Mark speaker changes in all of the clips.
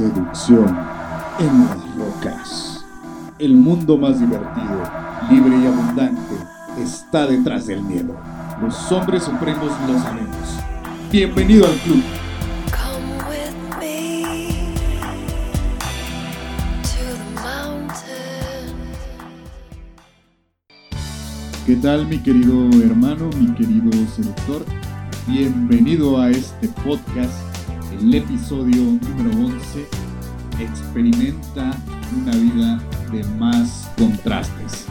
Speaker 1: Seducción en las rocas. El mundo más divertido, libre y abundante está detrás del miedo. Los hombres supremos lo sabemos. Bienvenido al club. ¿Qué tal mi querido hermano, mi querido seductor? Bienvenido a este podcast, el episodio número 11. Experimenta una vida de más contrastes.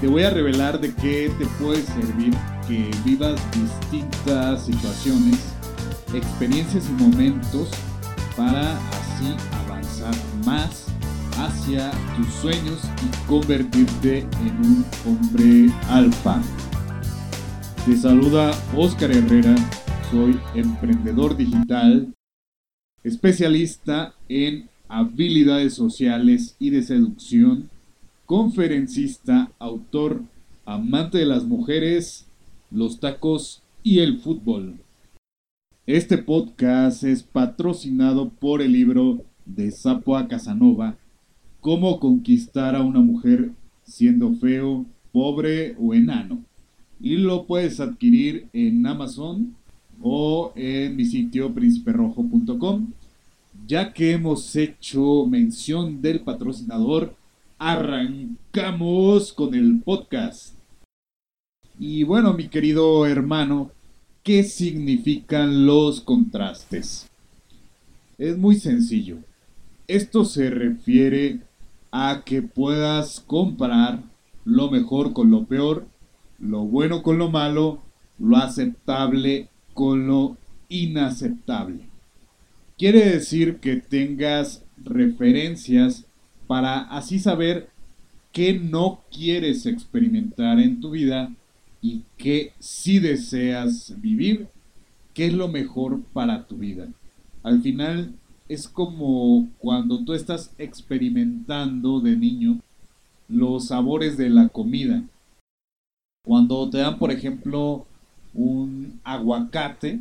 Speaker 1: Te voy a revelar de qué te puede servir que vivas distintas situaciones, experiencias y momentos para así avanzar más hacia tus sueños y convertirte en un hombre alfa. Te saluda Oscar Herrera, soy emprendedor digital, especialista en habilidades sociales y de seducción, conferencista, autor, amante de las mujeres, los tacos y el fútbol. Este podcast es patrocinado por el libro de Sapo a Casanova, Cómo conquistar a una mujer siendo feo, pobre o enano. Y lo puedes adquirir en Amazon o en mi sitio prínciperrojo.com. Ya que hemos hecho mención del patrocinador, arrancamos con el podcast. Y bueno, mi querido hermano, ¿qué significan los contrastes? Es muy sencillo. Esto se refiere a que puedas comparar lo mejor con lo peor, lo bueno con lo malo, lo aceptable con lo inaceptable. Quiere decir que tengas referencias para así saber qué no quieres experimentar en tu vida y qué sí deseas vivir, qué es lo mejor para tu vida. Al final es como cuando tú estás experimentando de niño los sabores de la comida. Cuando te dan, por ejemplo, un aguacate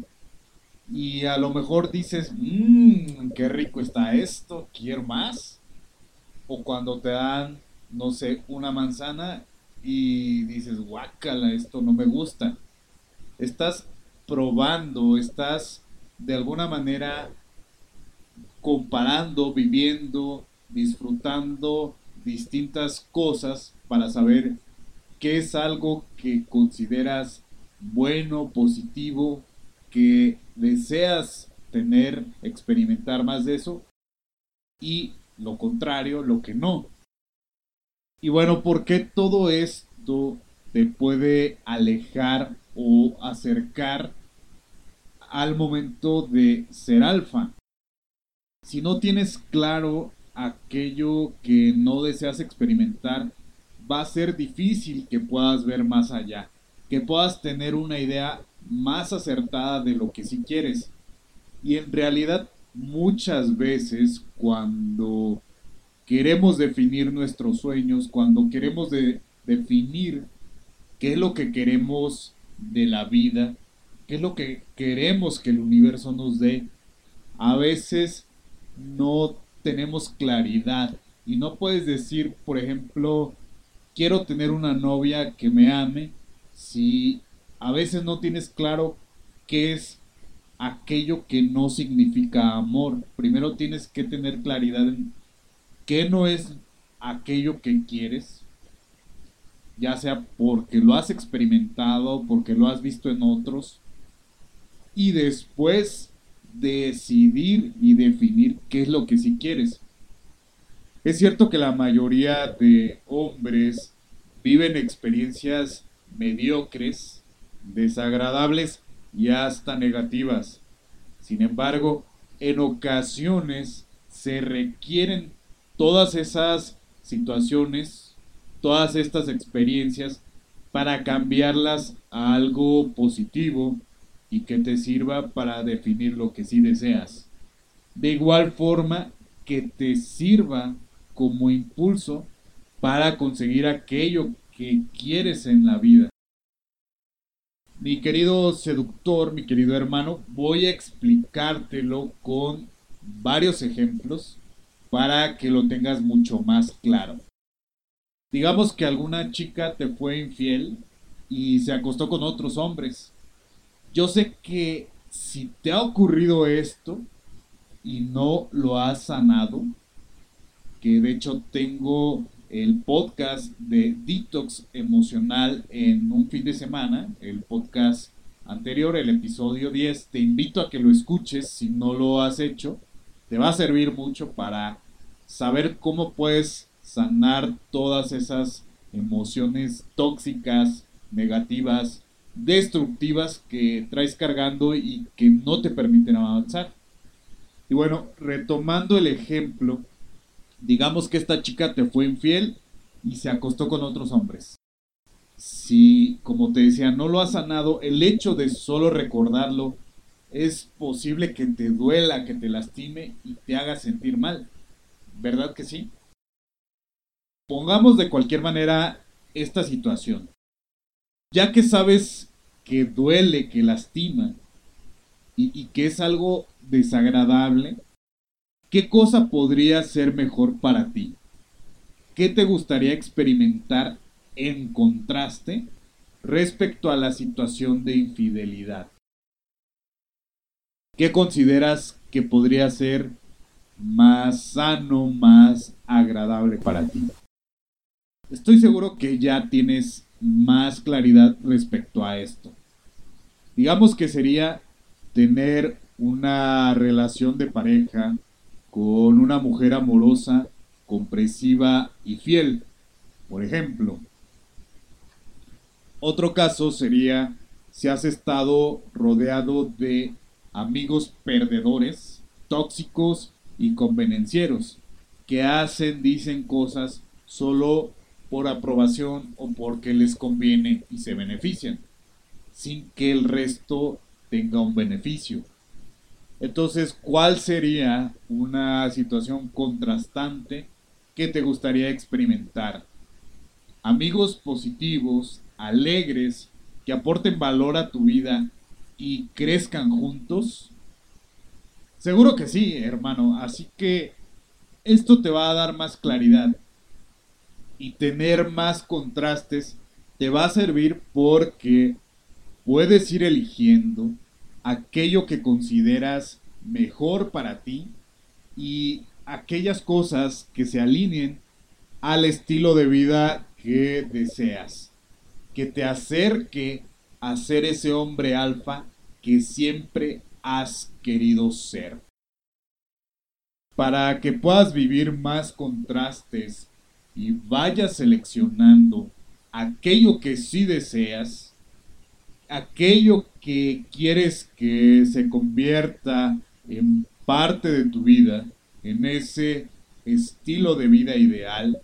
Speaker 1: y a lo mejor dices, mmm, qué rico está esto, quiero más. O cuando te dan, no sé, una manzana y dices, guácala, esto no me gusta. Estás probando, estás de alguna manera comparando, viviendo, disfrutando distintas cosas para saber qué es algo que consideras bueno, positivo, que deseas tener, experimentar más de eso y lo contrario, lo que no. Y bueno, ¿por qué todo esto te puede alejar o acercar al momento de ser alfa? Si no tienes claro aquello que no deseas experimentar, va a ser difícil que puedas ver más allá, que puedas tener una idea más acertada de lo que sí quieres. Y en realidad muchas veces cuando queremos definir nuestros sueños, cuando queremos de- definir qué es lo que queremos de la vida, qué es lo que queremos que el universo nos dé, a veces no tenemos claridad y no puedes decir, por ejemplo, quiero tener una novia que me ame si a veces no tienes claro qué es aquello que no significa amor. Primero tienes que tener claridad en qué no es aquello que quieres, ya sea porque lo has experimentado, porque lo has visto en otros, y después decidir y definir qué es lo que sí quieres. Es cierto que la mayoría de hombres viven experiencias mediocres, desagradables y hasta negativas. Sin embargo, en ocasiones se requieren todas esas situaciones, todas estas experiencias para cambiarlas a algo positivo y que te sirva para definir lo que sí deseas. De igual forma que te sirva como impulso para conseguir aquello que quieres en la vida. Mi querido seductor, mi querido hermano, voy a explicártelo con varios ejemplos para que lo tengas mucho más claro. Digamos que alguna chica te fue infiel y se acostó con otros hombres. Yo sé que si te ha ocurrido esto y no lo has sanado, que de hecho tengo el podcast de detox emocional en un fin de semana, el podcast anterior, el episodio 10, te invito a que lo escuches si no lo has hecho, te va a servir mucho para saber cómo puedes sanar todas esas emociones tóxicas, negativas, destructivas que traes cargando y que no te permiten avanzar. Y bueno, retomando el ejemplo, digamos que esta chica te fue infiel y se acostó con otros hombres. Si, como te decía, no lo has sanado, el hecho de solo recordarlo es posible que te duela, que te lastime y te haga sentir mal. ¿Verdad que sí? Pongamos de cualquier manera esta situación. Ya que sabes que duele, que lastima y, y que es algo desagradable, ¿qué cosa podría ser mejor para ti? ¿Qué te gustaría experimentar en contraste respecto a la situación de infidelidad? ¿Qué consideras que podría ser más sano, más agradable para ti? Estoy seguro que ya tienes más claridad respecto a esto. Digamos que sería tener una relación de pareja con una mujer amorosa, comprensiva y fiel, por ejemplo. Otro caso sería si has estado rodeado de amigos perdedores, tóxicos y convenencieros, que hacen, dicen cosas solo por aprobación o porque les conviene y se benefician, sin que el resto tenga un beneficio. Entonces, ¿cuál sería una situación contrastante que te gustaría experimentar? Amigos positivos, alegres, que aporten valor a tu vida y crezcan juntos. Seguro que sí, hermano. Así que esto te va a dar más claridad y tener más contrastes te va a servir porque puedes ir eligiendo aquello que consideras mejor para ti y aquellas cosas que se alineen al estilo de vida que deseas, que te acerque a ser ese hombre alfa que siempre has querido ser. Para que puedas vivir más contrastes y vayas seleccionando aquello que sí deseas, aquello que quieres que se convierta en parte de tu vida, en ese estilo de vida ideal,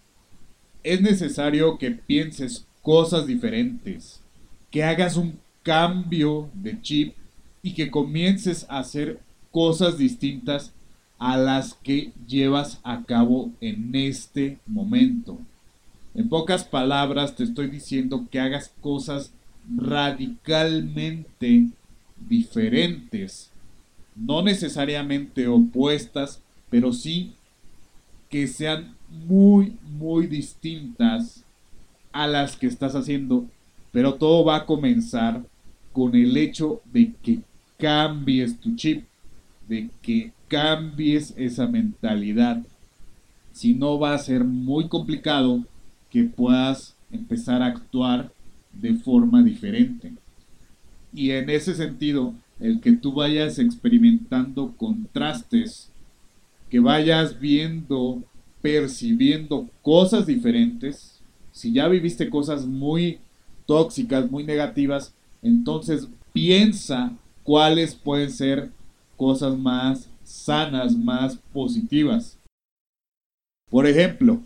Speaker 1: es necesario que pienses cosas diferentes, que hagas un cambio de chip y que comiences a hacer cosas distintas a las que llevas a cabo en este momento. En pocas palabras te estoy diciendo que hagas cosas radicalmente diferentes, no necesariamente opuestas, pero sí que sean muy, muy distintas a las que estás haciendo, pero todo va a comenzar con el hecho de que cambies tu chip, de que cambies esa mentalidad. Si no va a ser muy complicado que puedas empezar a actuar de forma diferente. Y en ese sentido, el que tú vayas experimentando contrastes, que vayas viendo, percibiendo cosas diferentes, si ya viviste cosas muy tóxicas, muy negativas, entonces piensa cuáles pueden ser cosas más sanas, más positivas. Por ejemplo,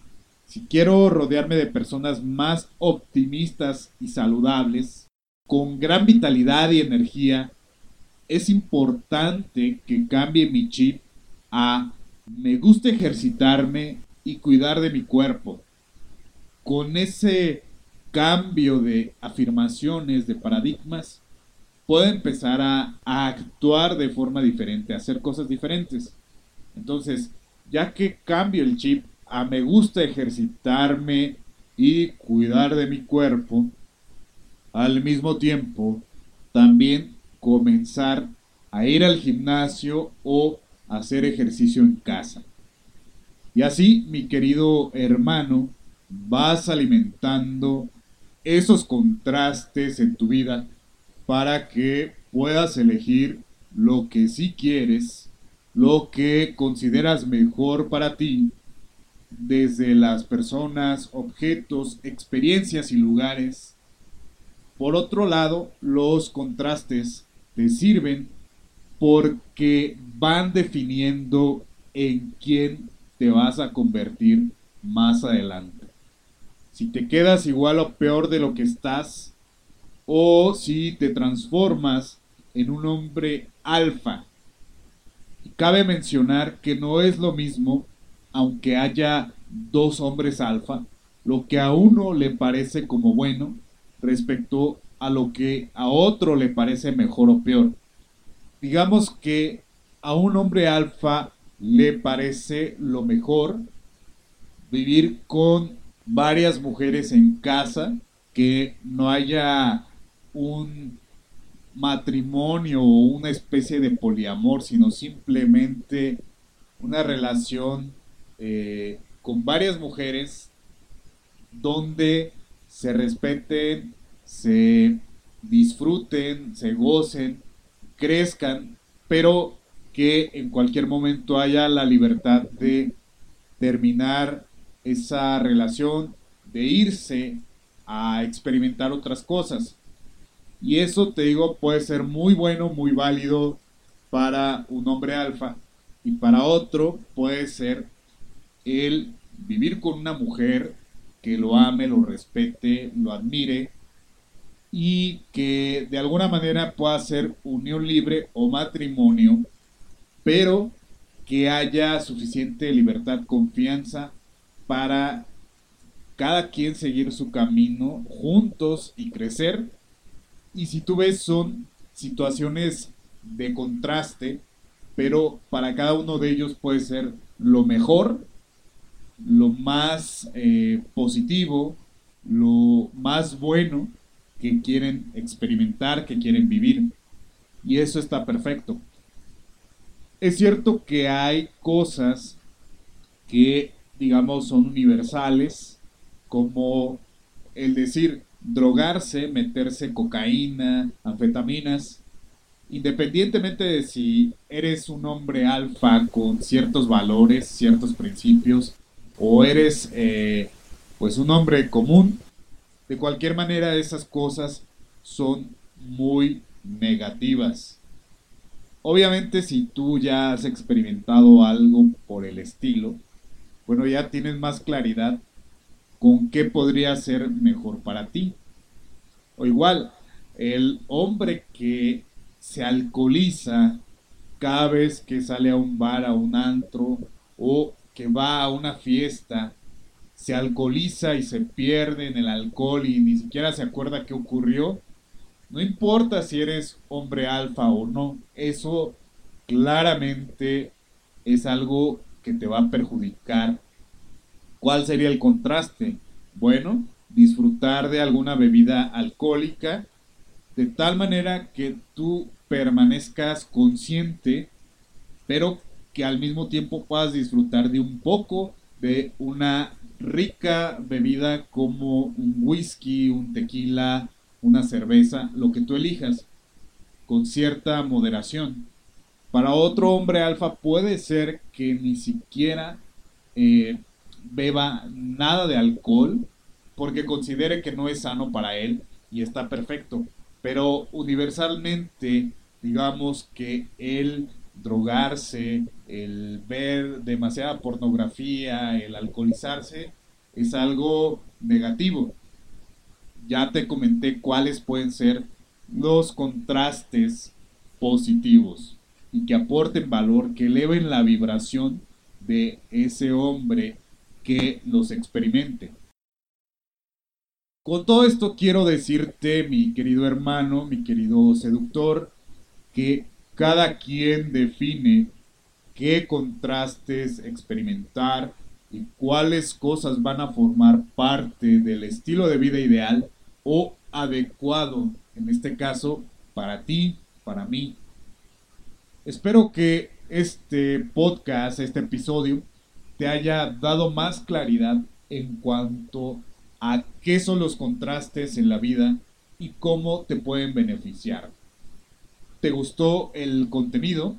Speaker 1: si quiero rodearme de personas más optimistas y saludables, con gran vitalidad y energía, es importante que cambie mi chip a me gusta ejercitarme y cuidar de mi cuerpo. Con ese cambio de afirmaciones, de paradigmas, puedo empezar a, actuar de forma diferente, a hacer cosas diferentes. Entonces, ya que cambio el chip a me gusta ejercitarme y cuidar de mi cuerpo, al mismo tiempo también comenzar a ir al gimnasio o hacer ejercicio en casa. Y así, mi querido hermano, vas alimentando esos contrastes en tu vida para que puedas elegir lo que sí quieres, lo que consideras mejor para ti, desde las personas, objetos, experiencias y lugares. Por otro lado, los contrastes te sirven porque van definiendo en quién te vas a convertir más adelante. Si te quedas igual o peor de lo que estás, o si te transformas en un hombre alfa. Cabe mencionar que no es lo mismo, aunque haya dos hombres alfa, lo que a uno le parece como bueno respecto a lo que a otro le parece mejor o peor. Digamos que a un hombre alfa le parece lo mejor vivir con varias mujeres en casa, que no haya un matrimonio o una especie de poliamor, sino simplemente una relación eh, con varias mujeres donde se respeten, se disfruten, se gocen crezcan, pero que en cualquier momento haya la libertad de terminar esa relación, de irse a experimentar otras cosas. Y eso, te digo, puede ser muy bueno, muy válido para un hombre alfa. Y para otro puede ser el vivir con una mujer que lo ame, lo respete, lo admire y que de alguna manera pueda ser unión libre o matrimonio, pero que haya suficiente libertad, confianza para cada quien seguir su camino juntos y crecer. Y si tú ves son situaciones de contraste, pero para cada uno de ellos puede ser lo mejor, lo más eh, positivo, lo más bueno que quieren experimentar, que quieren vivir. Y eso está perfecto. Es cierto que hay cosas que, digamos, son universales, como el decir drogarse, meterse cocaína, anfetaminas, independientemente de si eres un hombre alfa con ciertos valores, ciertos principios, o eres eh, pues un hombre común, de cualquier manera, esas cosas son muy negativas. Obviamente, si tú ya has experimentado algo por el estilo, bueno, ya tienes más claridad con qué podría ser mejor para ti. O igual, el hombre que se alcoholiza cada vez que sale a un bar, a un antro, o que va a una fiesta se alcoholiza y se pierde en el alcohol y ni siquiera se acuerda qué ocurrió, no importa si eres hombre alfa o no, eso claramente es algo que te va a perjudicar. ¿Cuál sería el contraste? Bueno, disfrutar de alguna bebida alcohólica de tal manera que tú permanezcas consciente, pero que al mismo tiempo puedas disfrutar de un poco de una rica bebida como un whisky, un tequila, una cerveza, lo que tú elijas, con cierta moderación. Para otro hombre alfa puede ser que ni siquiera eh, beba nada de alcohol porque considere que no es sano para él y está perfecto. Pero universalmente, digamos que él drogarse, el ver demasiada pornografía, el alcoholizarse, es algo negativo. Ya te comenté cuáles pueden ser los contrastes positivos y que aporten valor, que eleven la vibración de ese hombre que los experimente. Con todo esto quiero decirte, mi querido hermano, mi querido seductor, que cada quien define qué contrastes experimentar y cuáles cosas van a formar parte del estilo de vida ideal o adecuado, en este caso, para ti, para mí. Espero que este podcast, este episodio, te haya dado más claridad en cuanto a qué son los contrastes en la vida y cómo te pueden beneficiar. ¿Te gustó el contenido?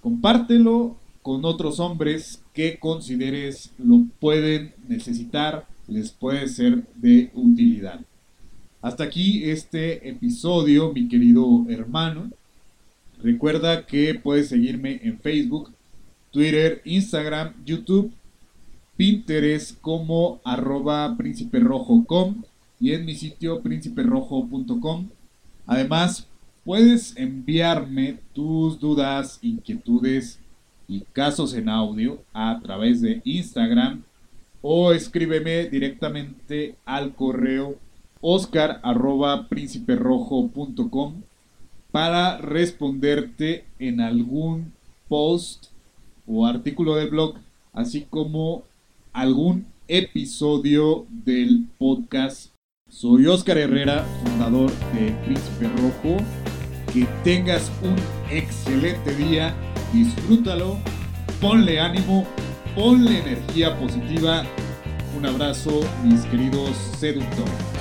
Speaker 1: Compártelo con otros hombres que consideres lo pueden necesitar, les puede ser de utilidad. Hasta aquí este episodio, mi querido hermano. Recuerda que puedes seguirme en Facebook, Twitter, Instagram, YouTube, Pinterest como arroba prínciperrojo.com y en mi sitio prínciperojo.com. Además, puedes enviarme tus dudas, inquietudes y casos en audio a través de Instagram o escríbeme directamente al correo oscar para responderte en algún post o artículo del blog, así como algún episodio del podcast. Soy Oscar Herrera, fundador de Príncipe Rojo. Que tengas un excelente día, disfrútalo, ponle ánimo, ponle energía positiva. Un abrazo, mis queridos seductores.